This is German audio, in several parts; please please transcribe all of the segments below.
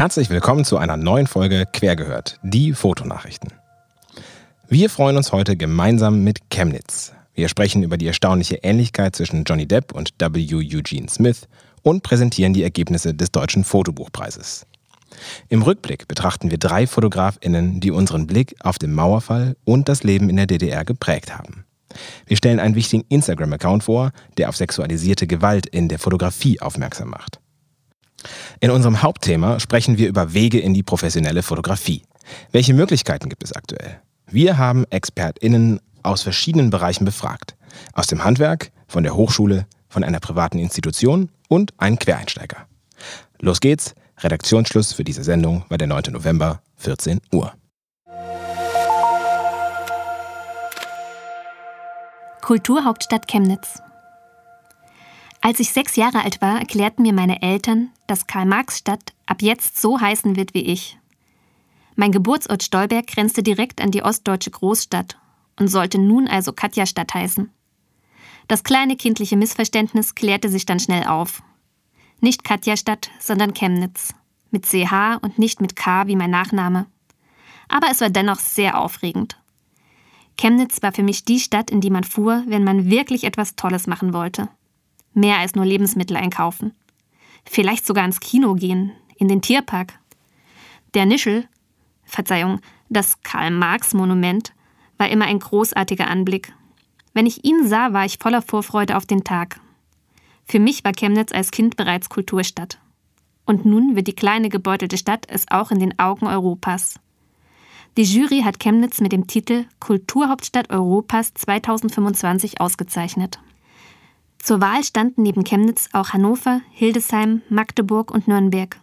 Herzlich willkommen zu einer neuen Folge Quergehört, die Fotonachrichten. Wir freuen uns heute gemeinsam mit Chemnitz. Wir sprechen über die erstaunliche Ähnlichkeit zwischen Johnny Depp und W. Eugene Smith und präsentieren die Ergebnisse des Deutschen Fotobuchpreises. Im Rückblick betrachten wir drei Fotografinnen, die unseren Blick auf den Mauerfall und das Leben in der DDR geprägt haben. Wir stellen einen wichtigen Instagram-Account vor, der auf sexualisierte Gewalt in der Fotografie aufmerksam macht. In unserem Hauptthema sprechen wir über Wege in die professionelle Fotografie. Welche Möglichkeiten gibt es aktuell? Wir haben ExpertInnen aus verschiedenen Bereichen befragt. Aus dem Handwerk, von der Hochschule, von einer privaten Institution und einen Quereinsteiger. Los geht's. Redaktionsschluss für diese Sendung war der 9. November, 14 Uhr. Kulturhauptstadt Chemnitz. Als ich sechs Jahre alt war, erklärten mir meine Eltern, dass Karl-Marx-Stadt ab jetzt so heißen wird wie ich. Mein Geburtsort Stolberg grenzte direkt an die ostdeutsche Großstadt und sollte nun also Katja-Stadt heißen. Das kleine kindliche Missverständnis klärte sich dann schnell auf. Nicht Katja-Stadt, sondern Chemnitz. Mit CH und nicht mit K wie mein Nachname. Aber es war dennoch sehr aufregend. Chemnitz war für mich die Stadt, in die man fuhr, wenn man wirklich etwas Tolles machen wollte. Mehr als nur Lebensmittel einkaufen. Vielleicht sogar ins Kino gehen, in den Tierpark. Der Nischel, Verzeihung, das Karl-Marx-Monument, war immer ein großartiger Anblick. Wenn ich ihn sah, war ich voller Vorfreude auf den Tag. Für mich war Chemnitz als Kind bereits Kulturstadt. Und nun wird die kleine gebeutelte Stadt es auch in den Augen Europas. Die Jury hat Chemnitz mit dem Titel Kulturhauptstadt Europas 2025 ausgezeichnet. Zur Wahl standen neben Chemnitz auch Hannover, Hildesheim, Magdeburg und Nürnberg.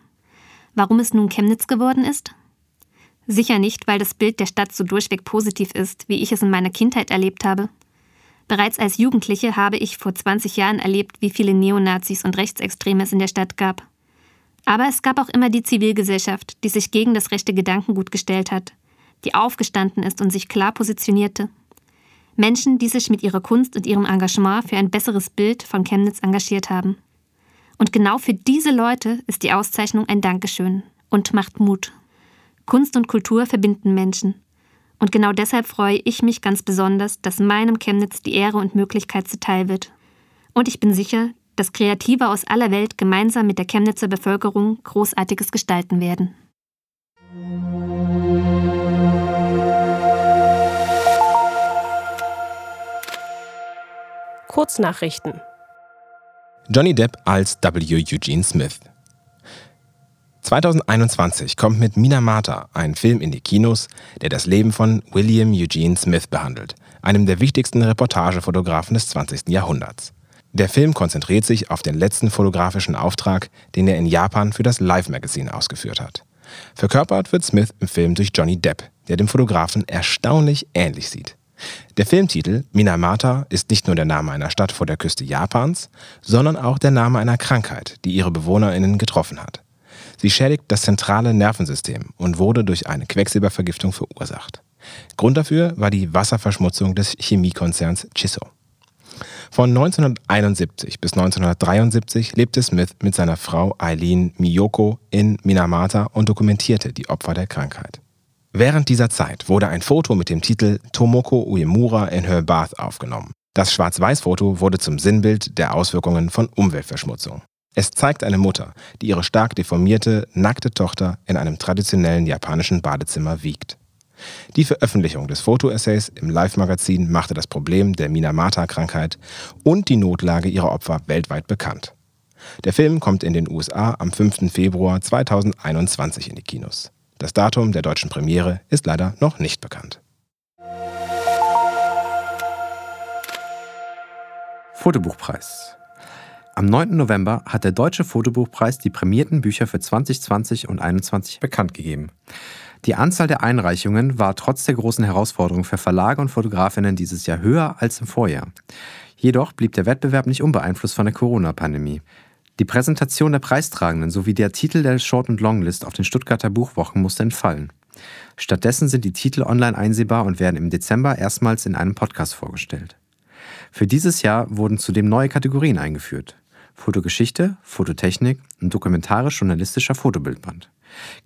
Warum es nun Chemnitz geworden ist? Sicher nicht, weil das Bild der Stadt so durchweg positiv ist, wie ich es in meiner Kindheit erlebt habe. Bereits als Jugendliche habe ich vor 20 Jahren erlebt, wie viele Neonazis und Rechtsextreme es in der Stadt gab. Aber es gab auch immer die Zivilgesellschaft, die sich gegen das rechte Gedankengut gestellt hat, die aufgestanden ist und sich klar positionierte. Menschen, die sich mit ihrer Kunst und ihrem Engagement für ein besseres Bild von Chemnitz engagiert haben. Und genau für diese Leute ist die Auszeichnung ein Dankeschön und macht Mut. Kunst und Kultur verbinden Menschen. Und genau deshalb freue ich mich ganz besonders, dass meinem Chemnitz die Ehre und Möglichkeit zuteil wird. Und ich bin sicher, dass Kreative aus aller Welt gemeinsam mit der Chemnitzer Bevölkerung Großartiges gestalten werden. Kurznachrichten. Johnny Depp als W. Eugene Smith. 2021 kommt mit Minamata ein Film in die Kinos, der das Leben von William Eugene Smith behandelt, einem der wichtigsten Reportagefotografen des 20. Jahrhunderts. Der Film konzentriert sich auf den letzten fotografischen Auftrag, den er in Japan für das Life Magazine ausgeführt hat. Verkörpert wird Smith im Film durch Johnny Depp, der dem Fotografen erstaunlich ähnlich sieht. Der Filmtitel Minamata ist nicht nur der Name einer Stadt vor der Küste Japans, sondern auch der Name einer Krankheit, die ihre BewohnerInnen getroffen hat. Sie schädigt das zentrale Nervensystem und wurde durch eine Quecksilbervergiftung verursacht. Grund dafür war die Wasserverschmutzung des Chemiekonzerns Chisso. Von 1971 bis 1973 lebte Smith mit seiner Frau Eileen Miyoko in Minamata und dokumentierte die Opfer der Krankheit. Während dieser Zeit wurde ein Foto mit dem Titel Tomoko Uemura in Her Bath aufgenommen. Das Schwarz-Weiß-Foto wurde zum Sinnbild der Auswirkungen von Umweltverschmutzung. Es zeigt eine Mutter, die ihre stark deformierte, nackte Tochter in einem traditionellen japanischen Badezimmer wiegt. Die Veröffentlichung des Fotoessays im Live-Magazin machte das Problem der Minamata-Krankheit und die Notlage ihrer Opfer weltweit bekannt. Der Film kommt in den USA am 5. Februar 2021 in die Kinos. Das Datum der deutschen Premiere ist leider noch nicht bekannt. Fotobuchpreis. Am 9. November hat der Deutsche Fotobuchpreis die prämierten Bücher für 2020 und 2021 bekannt gegeben. Die Anzahl der Einreichungen war trotz der großen Herausforderung für Verlage und Fotografinnen dieses Jahr höher als im Vorjahr. Jedoch blieb der Wettbewerb nicht unbeeinflusst von der Corona-Pandemie. Die Präsentation der Preistragenden sowie der Titel der Short- und Longlist auf den Stuttgarter Buchwochen musste entfallen. Stattdessen sind die Titel online einsehbar und werden im Dezember erstmals in einem Podcast vorgestellt. Für dieses Jahr wurden zudem neue Kategorien eingeführt. Fotogeschichte, Fototechnik und dokumentarisch-journalistischer Fotobildband.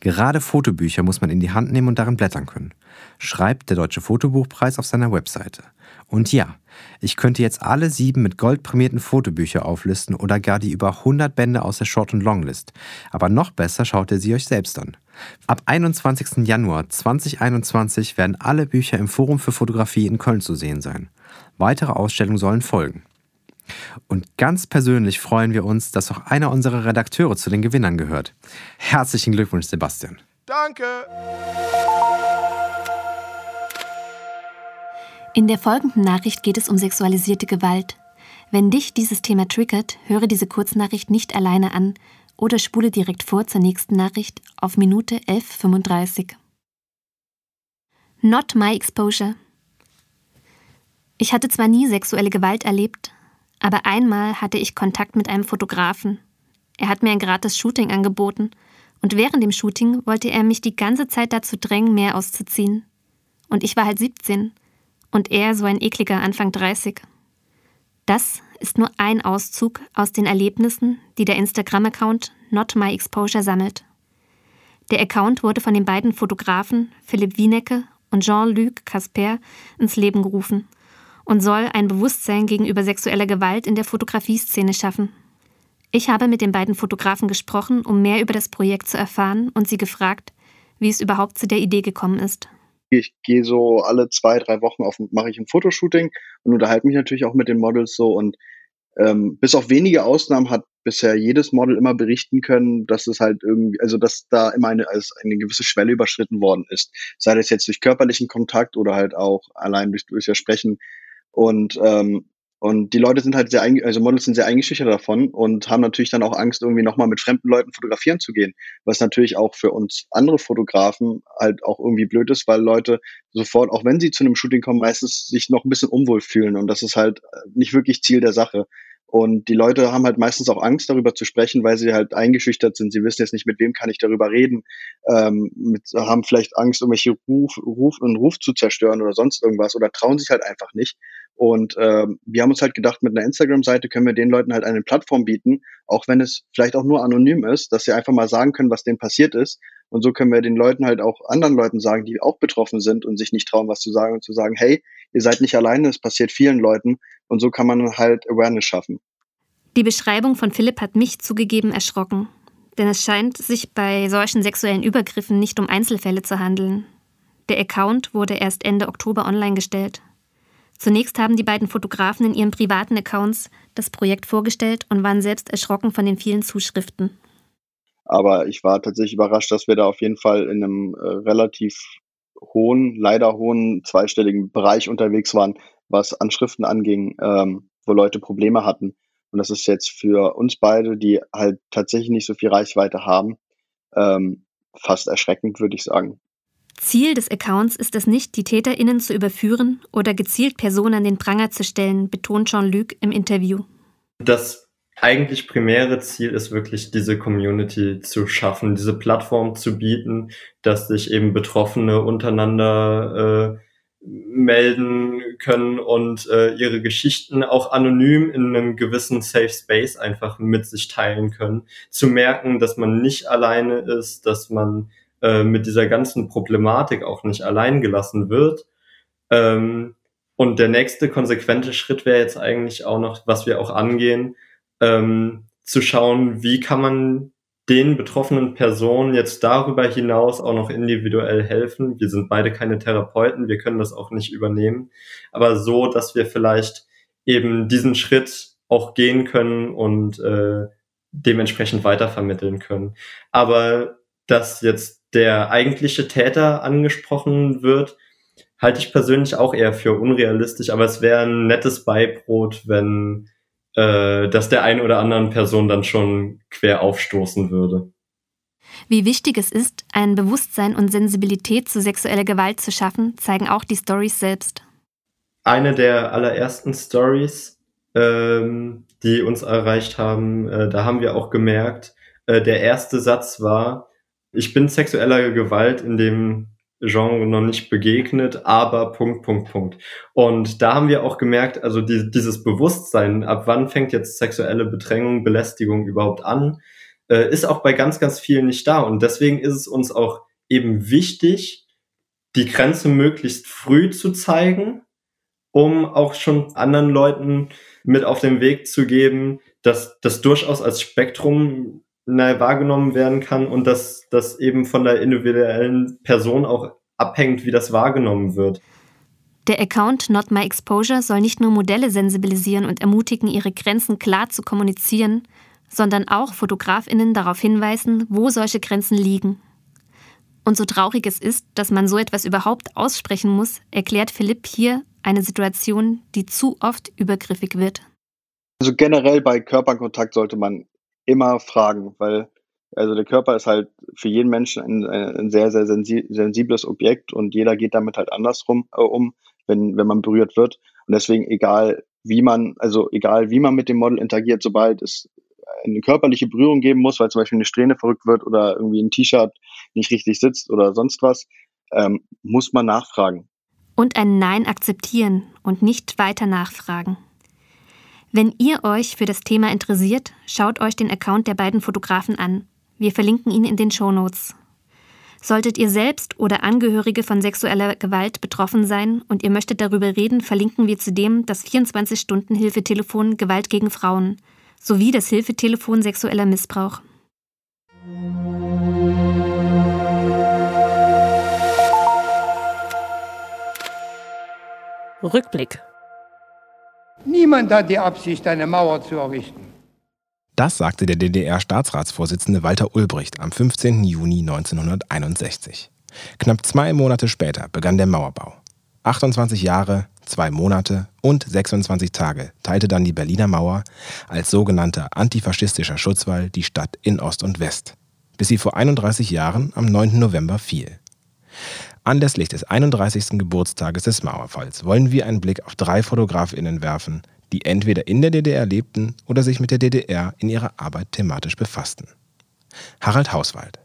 Gerade Fotobücher muss man in die Hand nehmen und darin blättern können, schreibt der Deutsche Fotobuchpreis auf seiner Webseite. Und ja, ich könnte jetzt alle sieben mit Gold prämierten Fotobücher auflisten oder gar die über 100 Bände aus der Short- und Longlist. Aber noch besser schaut ihr sie euch selbst an. Ab 21. Januar 2021 werden alle Bücher im Forum für Fotografie in Köln zu sehen sein. Weitere Ausstellungen sollen folgen. Und ganz persönlich freuen wir uns, dass auch einer unserer Redakteure zu den Gewinnern gehört. Herzlichen Glückwunsch, Sebastian. Danke! In der folgenden Nachricht geht es um sexualisierte Gewalt. Wenn dich dieses Thema triggert, höre diese Kurznachricht nicht alleine an oder spule direkt vor zur nächsten Nachricht auf Minute 11.35. Not my exposure. Ich hatte zwar nie sexuelle Gewalt erlebt, aber einmal hatte ich Kontakt mit einem Fotografen. Er hat mir ein gratis Shooting angeboten und während dem Shooting wollte er mich die ganze Zeit dazu drängen, mehr auszuziehen. Und ich war halt 17 und er so ein ekliger Anfang 30. Das ist nur ein Auszug aus den Erlebnissen, die der Instagram-Account Not My Exposure sammelt. Der Account wurde von den beiden Fotografen Philipp Wienecke und Jean-Luc Casper ins Leben gerufen und soll ein Bewusstsein gegenüber sexueller Gewalt in der Fotografieszene schaffen. Ich habe mit den beiden Fotografen gesprochen, um mehr über das Projekt zu erfahren und sie gefragt, wie es überhaupt zu der Idee gekommen ist. Ich gehe so alle zwei, drei Wochen auf mache ich ein Fotoshooting und unterhalte mich natürlich auch mit den Models so und ähm, bis auf wenige Ausnahmen hat bisher jedes Model immer berichten können, dass es halt irgendwie, also dass da immer eine, als eine gewisse Schwelle überschritten worden ist. Sei das jetzt durch körperlichen Kontakt oder halt auch allein durch, durch das Sprechen. Und ähm, und die Leute sind halt sehr, also Models sind sehr eingeschüchtert davon und haben natürlich dann auch Angst, irgendwie nochmal mit fremden Leuten fotografieren zu gehen. Was natürlich auch für uns andere Fotografen halt auch irgendwie blöd ist, weil Leute sofort, auch wenn sie zu einem Shooting kommen, meistens sich noch ein bisschen unwohl fühlen. Und das ist halt nicht wirklich Ziel der Sache. Und die Leute haben halt meistens auch Angst, darüber zu sprechen, weil sie halt eingeschüchtert sind. Sie wissen jetzt nicht, mit wem kann ich darüber reden, ähm, mit, haben vielleicht Angst, irgendwelche Ruf, Ruf, einen Ruf zu zerstören oder sonst irgendwas oder trauen sich halt einfach nicht. Und ähm, wir haben uns halt gedacht, mit einer Instagram-Seite können wir den Leuten halt eine Plattform bieten, auch wenn es vielleicht auch nur anonym ist, dass sie einfach mal sagen können, was denen passiert ist. Und so können wir den Leuten halt auch anderen Leuten sagen, die auch betroffen sind und sich nicht trauen, was zu sagen und zu sagen, hey, ihr seid nicht alleine, es passiert vielen Leuten und so kann man halt Awareness schaffen. Die Beschreibung von Philipp hat mich zugegeben erschrocken, denn es scheint sich bei solchen sexuellen Übergriffen nicht um Einzelfälle zu handeln. Der Account wurde erst Ende Oktober online gestellt. Zunächst haben die beiden Fotografen in ihren privaten Accounts das Projekt vorgestellt und waren selbst erschrocken von den vielen Zuschriften. Aber ich war tatsächlich überrascht, dass wir da auf jeden Fall in einem äh, relativ hohen, leider hohen zweistelligen Bereich unterwegs waren, was Anschriften anging, ähm, wo Leute Probleme hatten. Und das ist jetzt für uns beide, die halt tatsächlich nicht so viel Reichweite haben, ähm, fast erschreckend, würde ich sagen. Ziel des Accounts ist es nicht, die TäterInnen zu überführen oder gezielt Personen an den Pranger zu stellen, betont Jean-Luc im Interview. Das eigentlich primäre Ziel ist wirklich, diese Community zu schaffen, diese Plattform zu bieten, dass sich eben Betroffene untereinander äh, melden können und äh, ihre Geschichten auch anonym in einem gewissen Safe Space einfach mit sich teilen können. Zu merken, dass man nicht alleine ist, dass man äh, mit dieser ganzen Problematik auch nicht allein gelassen wird. Ähm, und der nächste konsequente Schritt wäre jetzt eigentlich auch noch, was wir auch angehen, ähm, zu schauen, wie kann man den betroffenen Personen jetzt darüber hinaus auch noch individuell helfen. Wir sind beide keine Therapeuten, wir können das auch nicht übernehmen, aber so, dass wir vielleicht eben diesen Schritt auch gehen können und äh, dementsprechend weitervermitteln können. Aber dass jetzt der eigentliche Täter angesprochen wird, halte ich persönlich auch eher für unrealistisch, aber es wäre ein nettes Beibrot, wenn äh, dass der ein oder anderen Person dann schon quer aufstoßen würde. Wie wichtig es ist, ein Bewusstsein und Sensibilität zu sexueller Gewalt zu schaffen, zeigen auch die Stories selbst. Eine der allerersten Stories, ähm, die uns erreicht haben, äh, da haben wir auch gemerkt, äh, der erste Satz war, ich bin sexueller Gewalt in dem Genre noch nicht begegnet, aber Punkt, Punkt, Punkt. Und da haben wir auch gemerkt, also die, dieses Bewusstsein, ab wann fängt jetzt sexuelle Bedrängung, Belästigung überhaupt an, äh, ist auch bei ganz, ganz vielen nicht da. Und deswegen ist es uns auch eben wichtig, die Grenze möglichst früh zu zeigen, um auch schon anderen Leuten mit auf den Weg zu geben, dass das durchaus als Spektrum na, wahrgenommen werden kann und dass das eben von der individuellen Person auch abhängt, wie das wahrgenommen wird. Der Account Not My Exposure soll nicht nur Modelle sensibilisieren und ermutigen, ihre Grenzen klar zu kommunizieren, sondern auch Fotografinnen darauf hinweisen, wo solche Grenzen liegen. Und so traurig es ist, dass man so etwas überhaupt aussprechen muss, erklärt Philipp hier eine Situation, die zu oft übergriffig wird. Also generell bei Körperkontakt sollte man immer fragen, weil also der Körper ist halt für jeden Menschen ein, ein sehr, sehr sensibles Objekt und jeder geht damit halt andersrum äh, um, wenn, wenn man berührt wird. Und deswegen, egal wie man, also egal wie man mit dem Model interagiert, sobald es eine körperliche Berührung geben muss, weil zum Beispiel eine Strähne verrückt wird oder irgendwie ein T-Shirt nicht richtig sitzt oder sonst was, ähm, muss man nachfragen. Und ein Nein akzeptieren und nicht weiter nachfragen. Wenn ihr euch für das Thema interessiert, schaut euch den Account der beiden Fotografen an. Wir verlinken ihn in den Show Notes. Solltet ihr selbst oder Angehörige von sexueller Gewalt betroffen sein und ihr möchtet darüber reden, verlinken wir zudem das 24-Stunden-Hilfetelefon Gewalt gegen Frauen sowie das Hilfetelefon sexueller Missbrauch. Rückblick Niemand hat die Absicht, eine Mauer zu errichten. Das sagte der DDR-Staatsratsvorsitzende Walter Ulbricht am 15. Juni 1961. Knapp zwei Monate später begann der Mauerbau. 28 Jahre, zwei Monate und 26 Tage teilte dann die Berliner Mauer als sogenannter antifaschistischer Schutzwall die Stadt in Ost und West, bis sie vor 31 Jahren am 9. November fiel. Anlässlich des 31. Geburtstages des Mauerfalls wollen wir einen Blick auf drei Fotografinnen werfen, die entweder in der DDR lebten oder sich mit der DDR in ihrer Arbeit thematisch befassten. Harald Hauswald.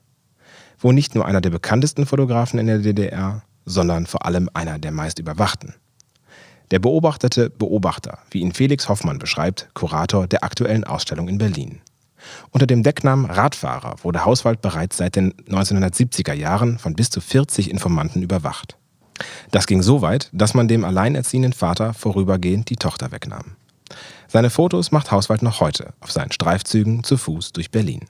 Wohl nicht nur einer der bekanntesten Fotografen in der DDR, sondern vor allem einer der meist überwachten. Der beobachtete Beobachter, wie ihn Felix Hoffmann beschreibt, Kurator der aktuellen Ausstellung in Berlin. Unter dem Decknamen Radfahrer wurde Hauswald bereits seit den 1970er Jahren von bis zu 40 Informanten überwacht. Das ging so weit, dass man dem alleinerziehenden Vater vorübergehend die Tochter wegnahm. Seine Fotos macht Hauswald noch heute auf seinen Streifzügen zu Fuß durch Berlin.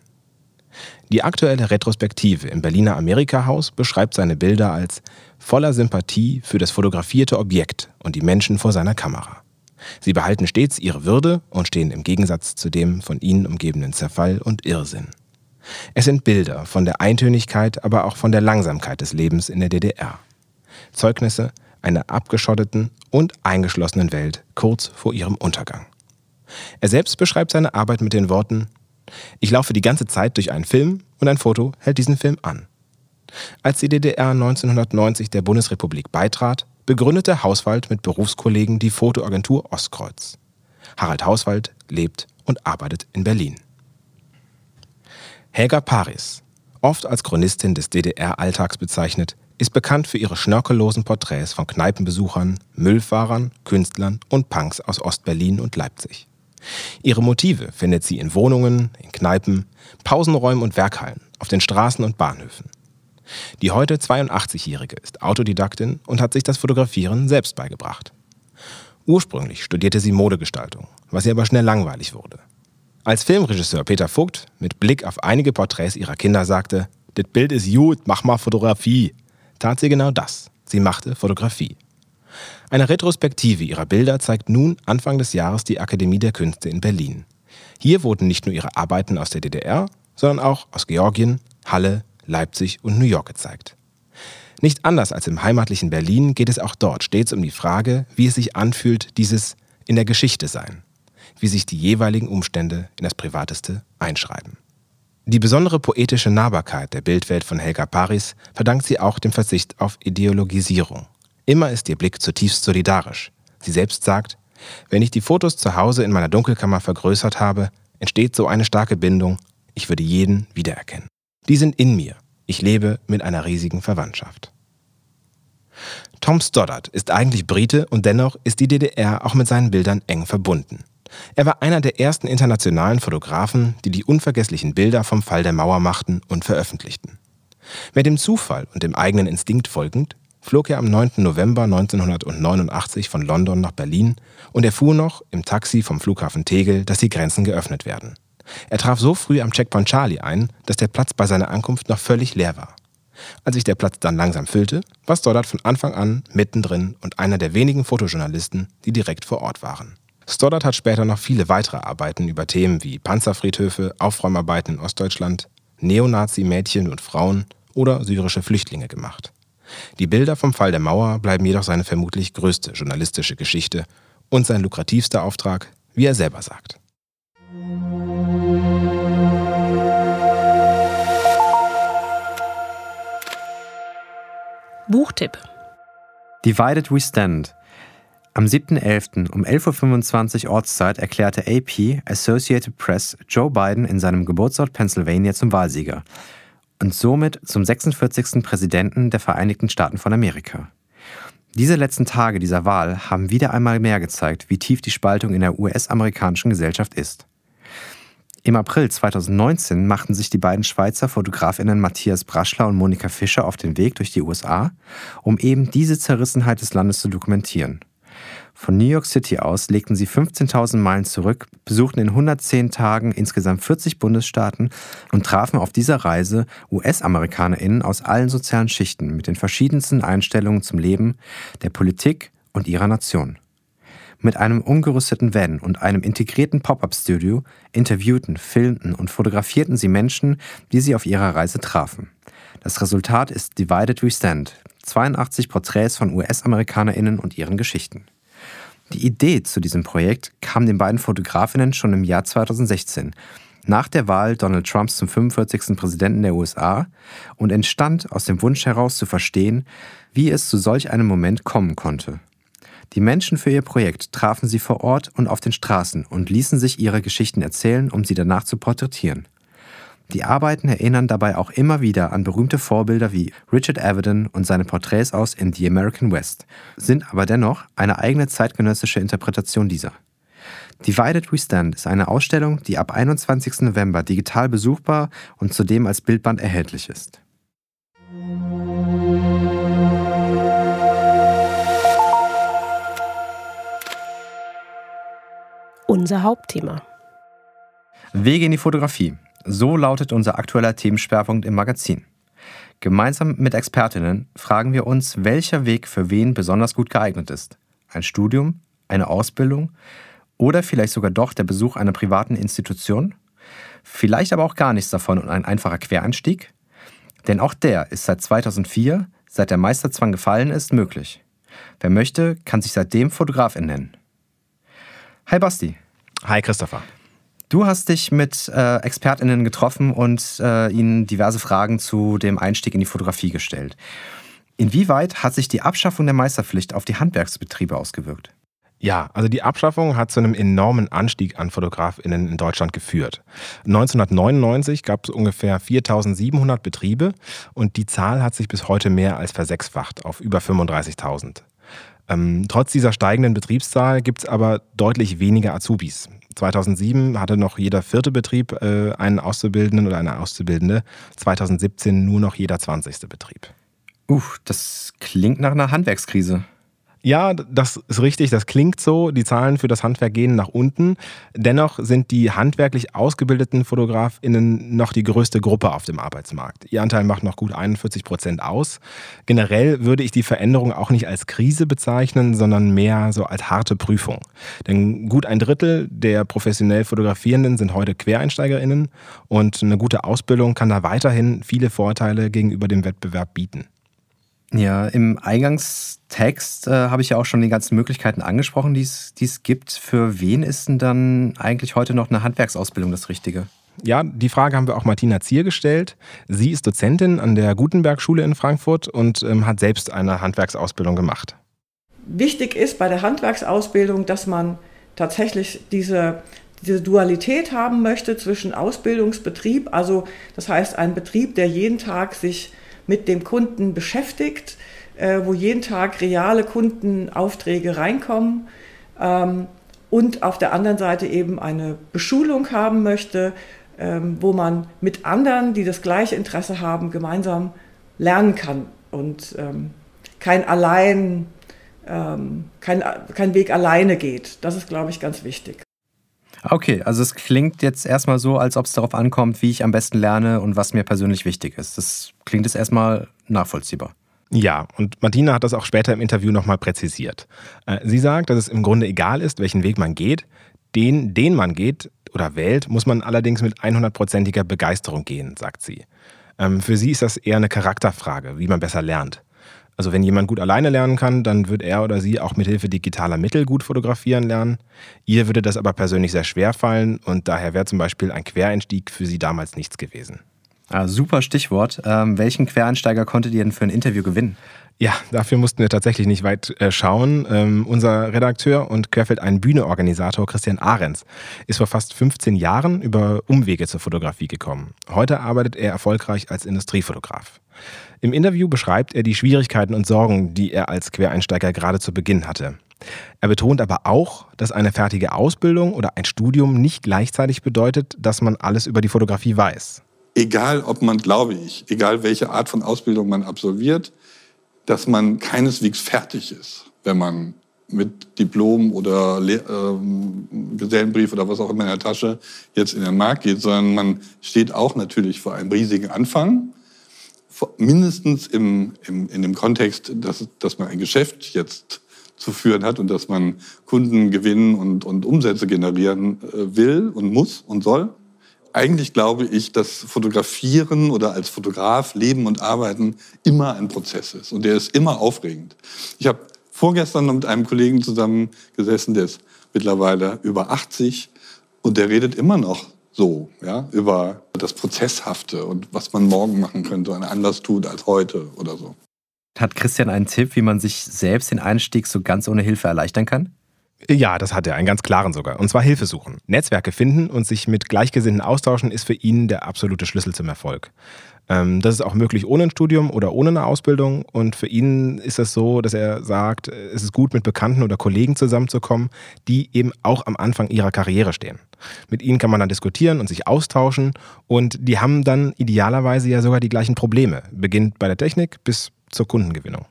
Die aktuelle Retrospektive im Berliner Amerika-Haus beschreibt seine Bilder als voller Sympathie für das fotografierte Objekt und die Menschen vor seiner Kamera. Sie behalten stets ihre Würde und stehen im Gegensatz zu dem von ihnen umgebenen Zerfall und Irrsinn. Es sind Bilder von der Eintönigkeit, aber auch von der Langsamkeit des Lebens in der DDR. Zeugnisse einer abgeschotteten und eingeschlossenen Welt kurz vor ihrem Untergang. Er selbst beschreibt seine Arbeit mit den Worten Ich laufe die ganze Zeit durch einen Film und ein Foto hält diesen Film an. Als die DDR 1990 der Bundesrepublik beitrat, begründete Hauswald mit Berufskollegen die Fotoagentur Ostkreuz. Harald Hauswald lebt und arbeitet in Berlin. Helga Paris, oft als Chronistin des DDR-Alltags bezeichnet, ist bekannt für ihre schnörkellosen Porträts von Kneipenbesuchern, Müllfahrern, Künstlern und Punks aus Ostberlin und Leipzig. Ihre Motive findet sie in Wohnungen, in Kneipen, Pausenräumen und Werkhallen, auf den Straßen und Bahnhöfen. Die heute 82-Jährige ist Autodidaktin und hat sich das Fotografieren selbst beigebracht. Ursprünglich studierte sie Modegestaltung, was ihr aber schnell langweilig wurde. Als Filmregisseur Peter Vogt mit Blick auf einige Porträts ihrer Kinder sagte, das Bild ist gut, mach mal Fotografie, tat sie genau das. Sie machte Fotografie. Eine Retrospektive ihrer Bilder zeigt nun Anfang des Jahres die Akademie der Künste in Berlin. Hier wurden nicht nur ihre Arbeiten aus der DDR, sondern auch aus Georgien, Halle, Leipzig und New York gezeigt. Nicht anders als im heimatlichen Berlin geht es auch dort stets um die Frage, wie es sich anfühlt, dieses in der Geschichte sein, wie sich die jeweiligen Umstände in das Privateste einschreiben. Die besondere poetische Nahbarkeit der Bildwelt von Helga Paris verdankt sie auch dem Verzicht auf Ideologisierung. Immer ist ihr Blick zutiefst solidarisch. Sie selbst sagt, wenn ich die Fotos zu Hause in meiner Dunkelkammer vergrößert habe, entsteht so eine starke Bindung, ich würde jeden wiedererkennen. Die sind in mir. Ich lebe mit einer riesigen Verwandtschaft. Tom Stoddard ist eigentlich Brite und dennoch ist die DDR auch mit seinen Bildern eng verbunden. Er war einer der ersten internationalen Fotografen, die die unvergesslichen Bilder vom Fall der Mauer machten und veröffentlichten. Mehr dem Zufall und dem eigenen Instinkt folgend, flog er am 9. November 1989 von London nach Berlin und erfuhr noch im Taxi vom Flughafen Tegel, dass die Grenzen geöffnet werden. Er traf so früh am Checkpoint Charlie ein, dass der Platz bei seiner Ankunft noch völlig leer war. Als sich der Platz dann langsam füllte, war Stoddard von Anfang an mittendrin und einer der wenigen Fotojournalisten, die direkt vor Ort waren. Stoddard hat später noch viele weitere Arbeiten über Themen wie Panzerfriedhöfe, Aufräumarbeiten in Ostdeutschland, Neonazi-Mädchen und Frauen oder syrische Flüchtlinge gemacht. Die Bilder vom Fall der Mauer bleiben jedoch seine vermutlich größte journalistische Geschichte und sein lukrativster Auftrag, wie er selber sagt. Buchtipp. Divided We Stand. Am 7.11. um 11.25 Uhr Ortszeit erklärte AP Associated Press Joe Biden in seinem Geburtsort Pennsylvania zum Wahlsieger und somit zum 46. Präsidenten der Vereinigten Staaten von Amerika. Diese letzten Tage dieser Wahl haben wieder einmal mehr gezeigt, wie tief die Spaltung in der US-amerikanischen Gesellschaft ist. Im April 2019 machten sich die beiden Schweizer Fotografinnen Matthias Braschler und Monika Fischer auf den Weg durch die USA, um eben diese Zerrissenheit des Landes zu dokumentieren. Von New York City aus legten sie 15.000 Meilen zurück, besuchten in 110 Tagen insgesamt 40 Bundesstaaten und trafen auf dieser Reise US-AmerikanerInnen aus allen sozialen Schichten mit den verschiedensten Einstellungen zum Leben, der Politik und ihrer Nation. Mit einem umgerüsteten Van und einem integrierten Pop-up-Studio interviewten, filmten und fotografierten sie Menschen, die sie auf ihrer Reise trafen. Das Resultat ist Divided We Stand, 82 Porträts von US-AmerikanerInnen und ihren Geschichten. Die Idee zu diesem Projekt kam den beiden Fotografinnen schon im Jahr 2016, nach der Wahl Donald Trumps zum 45. Präsidenten der USA und entstand aus dem Wunsch heraus zu verstehen, wie es zu solch einem Moment kommen konnte. Die Menschen für ihr Projekt trafen sie vor Ort und auf den Straßen und ließen sich ihre Geschichten erzählen, um sie danach zu porträtieren. Die Arbeiten erinnern dabei auch immer wieder an berühmte Vorbilder wie Richard Avedon und seine Porträts aus In the American West, sind aber dennoch eine eigene zeitgenössische Interpretation dieser. Divided We Stand ist eine Ausstellung, die ab 21. November digital besuchbar und zudem als Bildband erhältlich ist. Unser Hauptthema. Wege in die Fotografie. So lautet unser aktueller Themenschwerpunkt im Magazin. Gemeinsam mit Expertinnen fragen wir uns, welcher Weg für wen besonders gut geeignet ist. Ein Studium, eine Ausbildung oder vielleicht sogar doch der Besuch einer privaten Institution? Vielleicht aber auch gar nichts davon und ein einfacher Quereinstieg? Denn auch der ist seit 2004, seit der Meisterzwang gefallen ist, möglich. Wer möchte, kann sich seitdem Fotografin nennen. Hi Basti. Hi Christopher. Du hast dich mit äh, ExpertInnen getroffen und äh, ihnen diverse Fragen zu dem Einstieg in die Fotografie gestellt. Inwieweit hat sich die Abschaffung der Meisterpflicht auf die Handwerksbetriebe ausgewirkt? Ja, also die Abschaffung hat zu einem enormen Anstieg an FotografInnen in Deutschland geführt. 1999 gab es ungefähr 4700 Betriebe und die Zahl hat sich bis heute mehr als versechsfacht auf über 35.000. Ähm, trotz dieser steigenden Betriebszahl gibt es aber deutlich weniger Azubis. 2007 hatte noch jeder vierte Betrieb äh, einen Auszubildenden oder eine Auszubildende, 2017 nur noch jeder zwanzigste Betrieb. Uff, das klingt nach einer Handwerkskrise. Ja, das ist richtig, das klingt so. Die Zahlen für das Handwerk gehen nach unten. Dennoch sind die handwerklich ausgebildeten FotografInnen noch die größte Gruppe auf dem Arbeitsmarkt. Ihr Anteil macht noch gut 41 Prozent aus. Generell würde ich die Veränderung auch nicht als Krise bezeichnen, sondern mehr so als harte Prüfung. Denn gut ein Drittel der professionell Fotografierenden sind heute QuereinsteigerInnen und eine gute Ausbildung kann da weiterhin viele Vorteile gegenüber dem Wettbewerb bieten. Ja, im Eingangstext äh, habe ich ja auch schon die ganzen Möglichkeiten angesprochen, die es gibt. Für wen ist denn dann eigentlich heute noch eine Handwerksausbildung das Richtige? Ja, die Frage haben wir auch Martina Zier gestellt. Sie ist Dozentin an der Gutenberg-Schule in Frankfurt und ähm, hat selbst eine Handwerksausbildung gemacht. Wichtig ist bei der Handwerksausbildung, dass man tatsächlich diese, diese Dualität haben möchte zwischen Ausbildungsbetrieb, also das heißt ein Betrieb, der jeden Tag sich mit dem Kunden beschäftigt, äh, wo jeden Tag reale Kundenaufträge reinkommen ähm, und auf der anderen Seite eben eine Beschulung haben möchte, ähm, wo man mit anderen, die das gleiche Interesse haben, gemeinsam lernen kann und ähm, kein allein ähm, kein, kein Weg alleine geht. Das ist, glaube ich, ganz wichtig. Okay, also es klingt jetzt erstmal so, als ob es darauf ankommt, wie ich am besten lerne und was mir persönlich wichtig ist. Das klingt jetzt erstmal nachvollziehbar. Ja, und Martina hat das auch später im Interview nochmal präzisiert. Äh, sie sagt, dass es im Grunde egal ist, welchen Weg man geht. Den, den man geht oder wählt, muss man allerdings mit 100%iger Begeisterung gehen, sagt sie. Ähm, für sie ist das eher eine Charakterfrage, wie man besser lernt. Also wenn jemand gut alleine lernen kann, dann wird er oder sie auch mithilfe digitaler Mittel gut fotografieren lernen. Ihr würde das aber persönlich sehr schwer fallen und daher wäre zum Beispiel ein Quereinstieg für sie damals nichts gewesen. Ah, super Stichwort. Ähm, welchen Quereinsteiger konntet ihr denn für ein Interview gewinnen? Ja, dafür mussten wir tatsächlich nicht weit äh, schauen. Ähm, unser Redakteur und Querfeld ein Bühneorganisator Christian Ahrens ist vor fast 15 Jahren über Umwege zur Fotografie gekommen. Heute arbeitet er erfolgreich als Industriefotograf. Im Interview beschreibt er die Schwierigkeiten und Sorgen, die er als Quereinsteiger gerade zu Beginn hatte. Er betont aber auch, dass eine fertige Ausbildung oder ein Studium nicht gleichzeitig bedeutet, dass man alles über die Fotografie weiß. Egal, ob man, glaube ich, egal welche Art von Ausbildung man absolviert, dass man keineswegs fertig ist, wenn man mit Diplom oder Le äh, Gesellenbrief oder was auch immer in der Tasche jetzt in den Markt geht, sondern man steht auch natürlich vor einem riesigen Anfang mindestens im, im, in dem Kontext, dass, dass man ein Geschäft jetzt zu führen hat und dass man Kunden gewinnen und, und Umsätze generieren äh, will und muss und soll. Eigentlich glaube ich, dass Fotografieren oder als Fotograf leben und arbeiten immer ein Prozess ist und der ist immer aufregend. Ich habe vorgestern mit einem Kollegen zusammengesessen, der ist mittlerweile über 80 und der redet immer noch so, ja, über das Prozesshafte und was man morgen machen könnte und anders tut als heute oder so. Hat Christian einen Tipp, wie man sich selbst den Einstieg so ganz ohne Hilfe erleichtern kann? Ja, das hat er, einen ganz klaren sogar. Und zwar Hilfe suchen. Netzwerke finden und sich mit Gleichgesinnten austauschen ist für ihn der absolute Schlüssel zum Erfolg. Ähm, das ist auch möglich ohne ein Studium oder ohne eine Ausbildung. Und für ihn ist es so, dass er sagt, es ist gut, mit Bekannten oder Kollegen zusammenzukommen, die eben auch am Anfang ihrer Karriere stehen. Mit ihnen kann man dann diskutieren und sich austauschen. Und die haben dann idealerweise ja sogar die gleichen Probleme. Beginnt bei der Technik bis zur Kundengewinnung.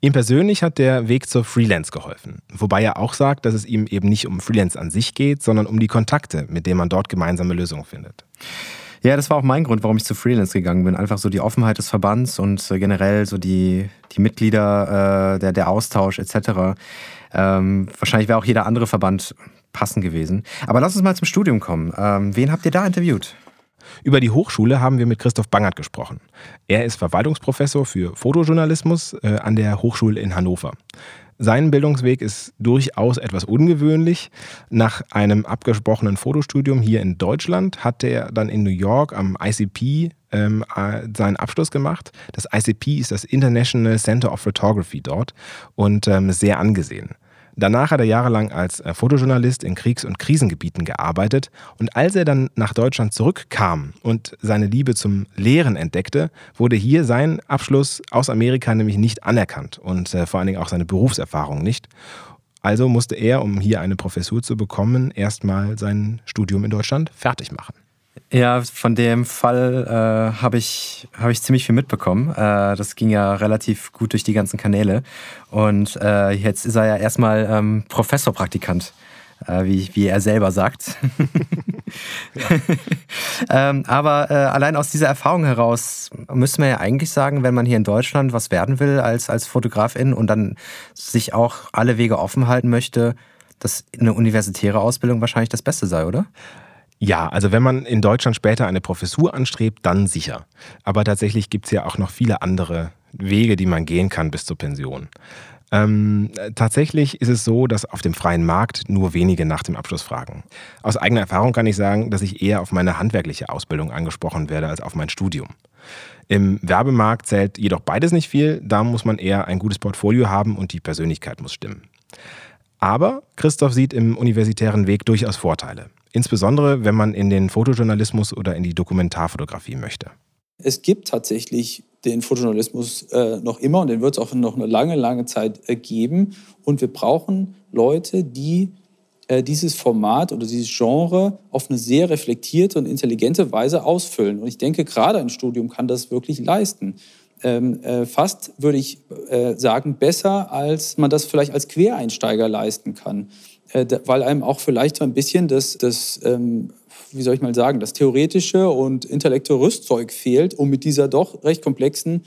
Ihm persönlich hat der Weg zur Freelance geholfen, wobei er auch sagt, dass es ihm eben nicht um Freelance an sich geht, sondern um die Kontakte, mit denen man dort gemeinsame Lösungen findet. Ja, das war auch mein Grund, warum ich zu Freelance gegangen bin. Einfach so die Offenheit des Verbands und äh, generell so die, die Mitglieder, äh, der, der Austausch etc. Ähm, wahrscheinlich wäre auch jeder andere Verband passend gewesen. Aber lass uns mal zum Studium kommen. Ähm, wen habt ihr da interviewt? Über die Hochschule haben wir mit Christoph Bangert gesprochen. Er ist Verwaltungsprofessor für Fotojournalismus äh, an der Hochschule in Hannover. Sein Bildungsweg ist durchaus etwas ungewöhnlich. Nach einem abgesprochenen Fotostudium hier in Deutschland hat er dann in New York am ICP ähm, äh, seinen Abschluss gemacht. Das ICP ist das International Center of Photography dort und ähm, sehr angesehen. Danach hat er jahrelang als äh, Fotojournalist in Kriegs- und Krisengebieten gearbeitet und als er dann nach Deutschland zurückkam und seine Liebe zum Lehren entdeckte, wurde hier sein Abschluss aus Amerika nämlich nicht anerkannt und äh, vor allen Dingen auch seine Berufserfahrung nicht. Also musste er, um hier eine Professur zu bekommen, erstmal sein Studium in Deutschland fertig machen. Ja, von dem Fall äh, habe ich, hab ich ziemlich viel mitbekommen. Äh, das ging ja relativ gut durch die ganzen Kanäle. Und äh, jetzt ist er ja erstmal ähm, Professorpraktikant, äh, wie, wie er selber sagt. ähm, aber äh, allein aus dieser Erfahrung heraus müsste man ja eigentlich sagen, wenn man hier in Deutschland was werden will als, als Fotografin und dann sich auch alle Wege offen halten möchte, dass eine universitäre Ausbildung wahrscheinlich das Beste sei, oder? Ja, also wenn man in Deutschland später eine Professur anstrebt, dann sicher. Aber tatsächlich gibt es ja auch noch viele andere Wege, die man gehen kann bis zur Pension. Ähm, tatsächlich ist es so, dass auf dem freien Markt nur wenige nach dem Abschluss fragen. Aus eigener Erfahrung kann ich sagen, dass ich eher auf meine handwerkliche Ausbildung angesprochen werde als auf mein Studium. Im Werbemarkt zählt jedoch beides nicht viel, da muss man eher ein gutes Portfolio haben und die Persönlichkeit muss stimmen. Aber Christoph sieht im universitären Weg durchaus Vorteile. Insbesondere, wenn man in den Fotojournalismus oder in die Dokumentarfotografie möchte. Es gibt tatsächlich den Fotojournalismus äh, noch immer und den wird es auch noch eine lange, lange Zeit äh, geben. Und wir brauchen Leute, die äh, dieses Format oder dieses Genre auf eine sehr reflektierte und intelligente Weise ausfüllen. Und ich denke, gerade ein Studium kann das wirklich leisten. Ähm, äh, fast würde ich äh, sagen, besser, als man das vielleicht als Quereinsteiger leisten kann. Äh, weil einem auch vielleicht so ein bisschen das, das ähm, wie soll ich mal sagen, das theoretische und intellektuelle Rüstzeug fehlt, um mit dieser doch recht komplexen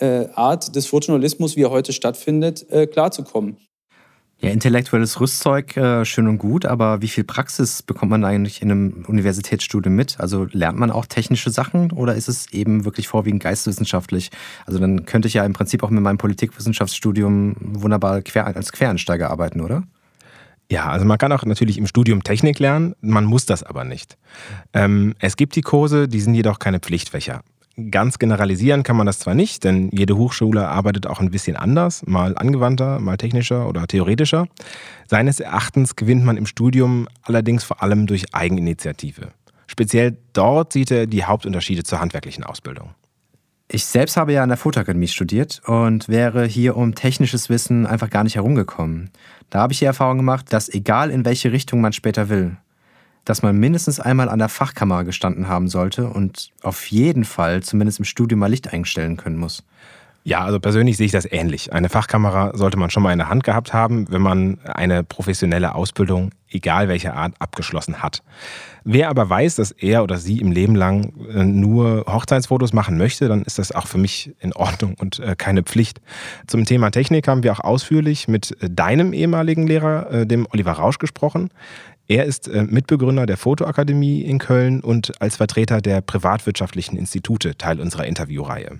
äh, Art des Fotojournalismus, wie er heute stattfindet, äh, klarzukommen. Ja, intellektuelles Rüstzeug, äh, schön und gut, aber wie viel Praxis bekommt man eigentlich in einem Universitätsstudium mit? Also lernt man auch technische Sachen oder ist es eben wirklich vorwiegend geisteswissenschaftlich? Also dann könnte ich ja im Prinzip auch mit meinem Politikwissenschaftsstudium wunderbar quer, als Quereinsteiger arbeiten, oder? Ja, also man kann auch natürlich im Studium Technik lernen, man muss das aber nicht. Ähm, es gibt die Kurse, die sind jedoch keine Pflichtfächer. Ganz generalisieren kann man das zwar nicht, denn jede Hochschule arbeitet auch ein bisschen anders, mal angewandter, mal technischer oder theoretischer. Seines Erachtens gewinnt man im Studium allerdings vor allem durch Eigeninitiative. Speziell dort sieht er die Hauptunterschiede zur handwerklichen Ausbildung. Ich selbst habe ja an der Fotoakademie studiert und wäre hier um technisches Wissen einfach gar nicht herumgekommen. Da habe ich die Erfahrung gemacht, dass egal in welche Richtung man später will, dass man mindestens einmal an der Fachkamera gestanden haben sollte und auf jeden Fall zumindest im Studium mal Licht einstellen können muss. Ja, also persönlich sehe ich das ähnlich. Eine Fachkamera sollte man schon mal in der Hand gehabt haben, wenn man eine professionelle Ausbildung, egal welcher Art, abgeschlossen hat. Wer aber weiß, dass er oder sie im Leben lang äh, nur Hochzeitsfotos machen möchte, dann ist das auch für mich in Ordnung und äh, keine Pflicht. Zum Thema Technik haben wir auch ausführlich mit äh, deinem ehemaligen Lehrer, dem Oliver Rausch, gesprochen. Er ist äh, Mitbegründer der Fotoakademie in Köln und als Vertreter der privatwirtschaftlichen Institute Teil unserer Interviewreihe.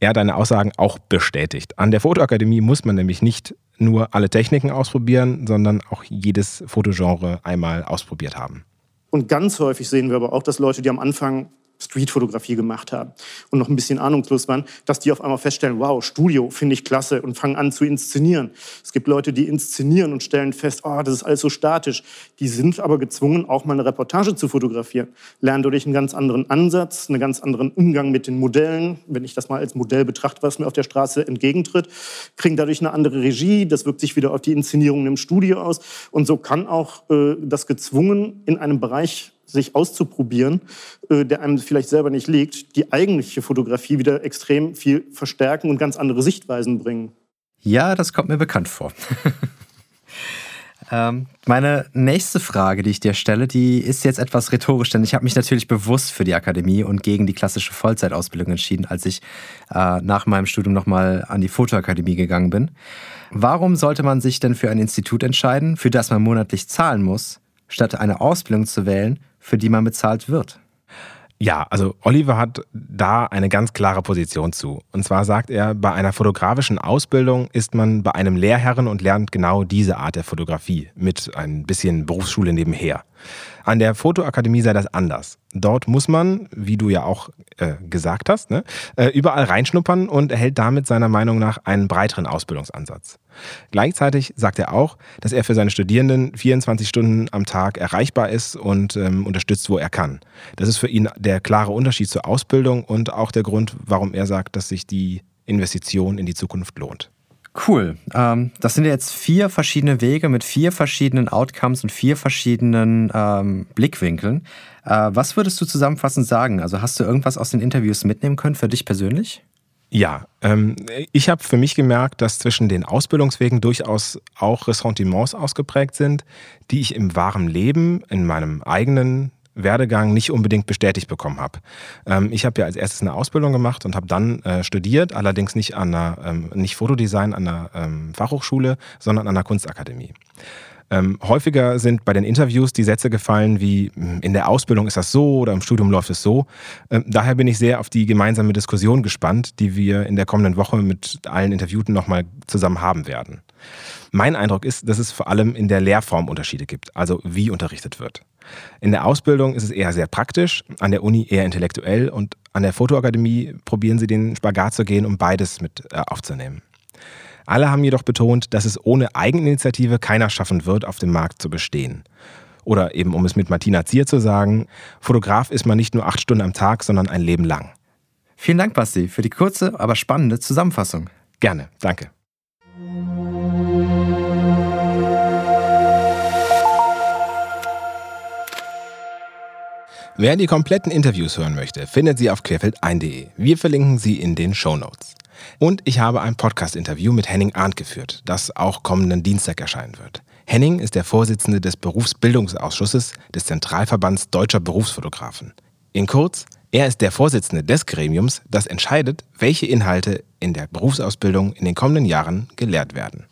Er hat deine Aussagen auch bestätigt. An der Fotoakademie muss man nämlich nicht nur alle Techniken ausprobieren, sondern auch jedes Fotogenre einmal ausprobiert haben. Und ganz häufig sehen wir aber auch, dass Leute, die am Anfang Streetfotografie gemacht haben und noch ein bisschen ahnungslos waren, dass die auf einmal feststellen, wow, Studio finde ich klasse und fangen an zu inszenieren. Es gibt Leute, die inszenieren und stellen fest, oh, das ist alles so statisch. Die sind aber gezwungen, auch mal eine Reportage zu fotografieren, lernen dadurch einen ganz anderen Ansatz, einen ganz anderen Umgang mit den Modellen, wenn ich das mal als Modell betrachte, was mir auf der Straße entgegentritt, kriegen dadurch eine andere Regie, das wirkt sich wieder auf die Inszenierungen im Studio aus und so kann auch äh, das gezwungen in einem Bereich sich auszuprobieren, äh, der einem vielleicht selber nicht liegt, die eigentliche Fotografie wieder extrem viel verstärken und ganz andere Sichtweisen bringen. Ja, das kommt mir bekannt vor. ähm, meine nächste Frage, die ich dir stelle, die ist jetzt etwas rhetorisch, denn ich habe mich natürlich bewusst für die Akademie und gegen die klassische Vollzeitausbildung entschieden, als ich äh, nach meinem Studium nochmal an die Fotoakademie gegangen bin. Warum sollte man sich denn für ein Institut entscheiden, für das man monatlich zahlen muss, statt eine Ausbildung zu wählen, für die man bezahlt wird. Ja, also Oliver hat da eine ganz klare Position zu. Und zwar sagt er, bei einer fotografischen Ausbildung ist man bei einem Lehrherren und lernt genau diese Art der Fotografie mit ein bisschen Berufsschule nebenher. An der Fotoakademie sei das anders. Dort muss man, wie du ja auch äh, gesagt hast, ne, äh, überall reinschnuppern und erhält damit seiner Meinung nach einen breiteren Ausbildungsansatz. Gleichzeitig sagt er auch, dass er für seine Studierenden 24 Stunden am Tag erreichbar ist und ähm, unterstützt, wo er kann. Das ist für ihn der klare Unterschied zur Ausbildung und auch der Grund, warum er sagt, dass sich die Investition in die Zukunft lohnt. Cool. Ähm, das sind jetzt vier verschiedene Wege mit vier verschiedenen Outcomes und vier verschiedenen ähm, Blickwinkeln. Äh, was würdest du zusammenfassend sagen? Also hast du irgendwas aus den Interviews mitnehmen können für dich persönlich? Ja, ähm, ich habe für mich gemerkt, dass zwischen den Ausbildungswegen durchaus auch Ressentiments ausgeprägt sind, die ich im wahren Leben, in meinem eigenen Werdegang nicht unbedingt bestätigt bekommen habe. Ähm, ich habe ja als erstes eine Ausbildung gemacht und habe dann äh, studiert, allerdings nicht an einer, ähm, nicht Fotodesign an der ähm, Fachhochschule, sondern an der Kunstakademie. Ähm, häufiger sind bei den Interviews die Sätze gefallen wie, hm, in der Ausbildung ist das so oder im Studium läuft es so. Ähm, daher bin ich sehr auf die gemeinsame Diskussion gespannt, die wir in der kommenden Woche mit allen Interviewten nochmal zusammen haben werden. Mein Eindruck ist, dass es vor allem in der Lehrform Unterschiede gibt, also wie unterrichtet wird. In der Ausbildung ist es eher sehr praktisch, an der Uni eher intellektuell und an der Fotoakademie probieren sie den Spagat zu gehen, um beides mit äh, aufzunehmen. Alle haben jedoch betont, dass es ohne Eigeninitiative keiner schaffen wird, auf dem Markt zu bestehen. Oder eben, um es mit Martina Zier zu sagen, Fotograf ist man nicht nur acht Stunden am Tag, sondern ein Leben lang. Vielen Dank, Basti, für die kurze, aber spannende Zusammenfassung. Gerne, danke. Wer die kompletten Interviews hören möchte, findet sie auf querfeld1.de. Wir verlinken sie in den Show Notes. Und ich habe ein Podcast-Interview mit Henning Arndt geführt, das auch kommenden Dienstag erscheinen wird. Henning ist der Vorsitzende des Berufsbildungsausschusses des Zentralverbands Deutscher Berufsfotografen. In kurz, er ist der Vorsitzende des Gremiums, das entscheidet, welche Inhalte in der Berufsausbildung in den kommenden Jahren gelehrt werden.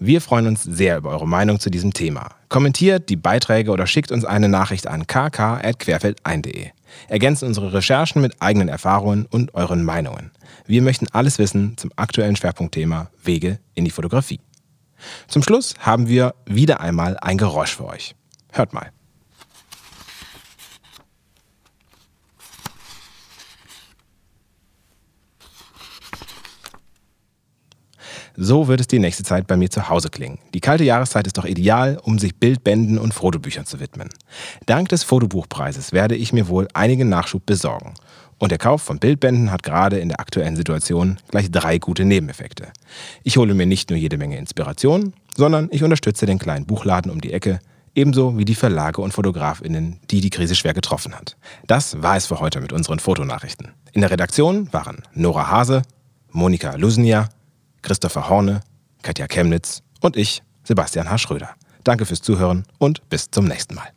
Wir freuen uns sehr über eure Meinung zu diesem Thema. Kommentiert die Beiträge oder schickt uns eine Nachricht an kk.querfeld1.de. Ergänzt unsere Recherchen mit eigenen Erfahrungen und euren Meinungen. Wir möchten alles wissen zum aktuellen Schwerpunktthema Wege in die Fotografie. Zum Schluss haben wir wieder einmal ein Geräusch für euch. Hört mal. So wird es die nächste Zeit bei mir zu Hause klingen. Die kalte Jahreszeit ist doch ideal, um sich Bildbänden und Fotobüchern zu widmen. Dank des Fotobuchpreises werde ich mir wohl einigen Nachschub besorgen. Und der Kauf von Bildbänden hat gerade in der aktuellen Situation gleich drei gute Nebeneffekte. Ich hole mir nicht nur jede Menge Inspiration, sondern ich unterstütze den kleinen Buchladen um die Ecke, ebenso wie die Verlage und Fotografinnen, die die Krise schwer getroffen hat. Das war es für heute mit unseren Fotonachrichten. In der Redaktion waren Nora Hase, Monika Lusnia, Christopher Horne, Katja Chemnitz und ich, Sebastian H. Schröder. Danke fürs Zuhören und bis zum nächsten Mal.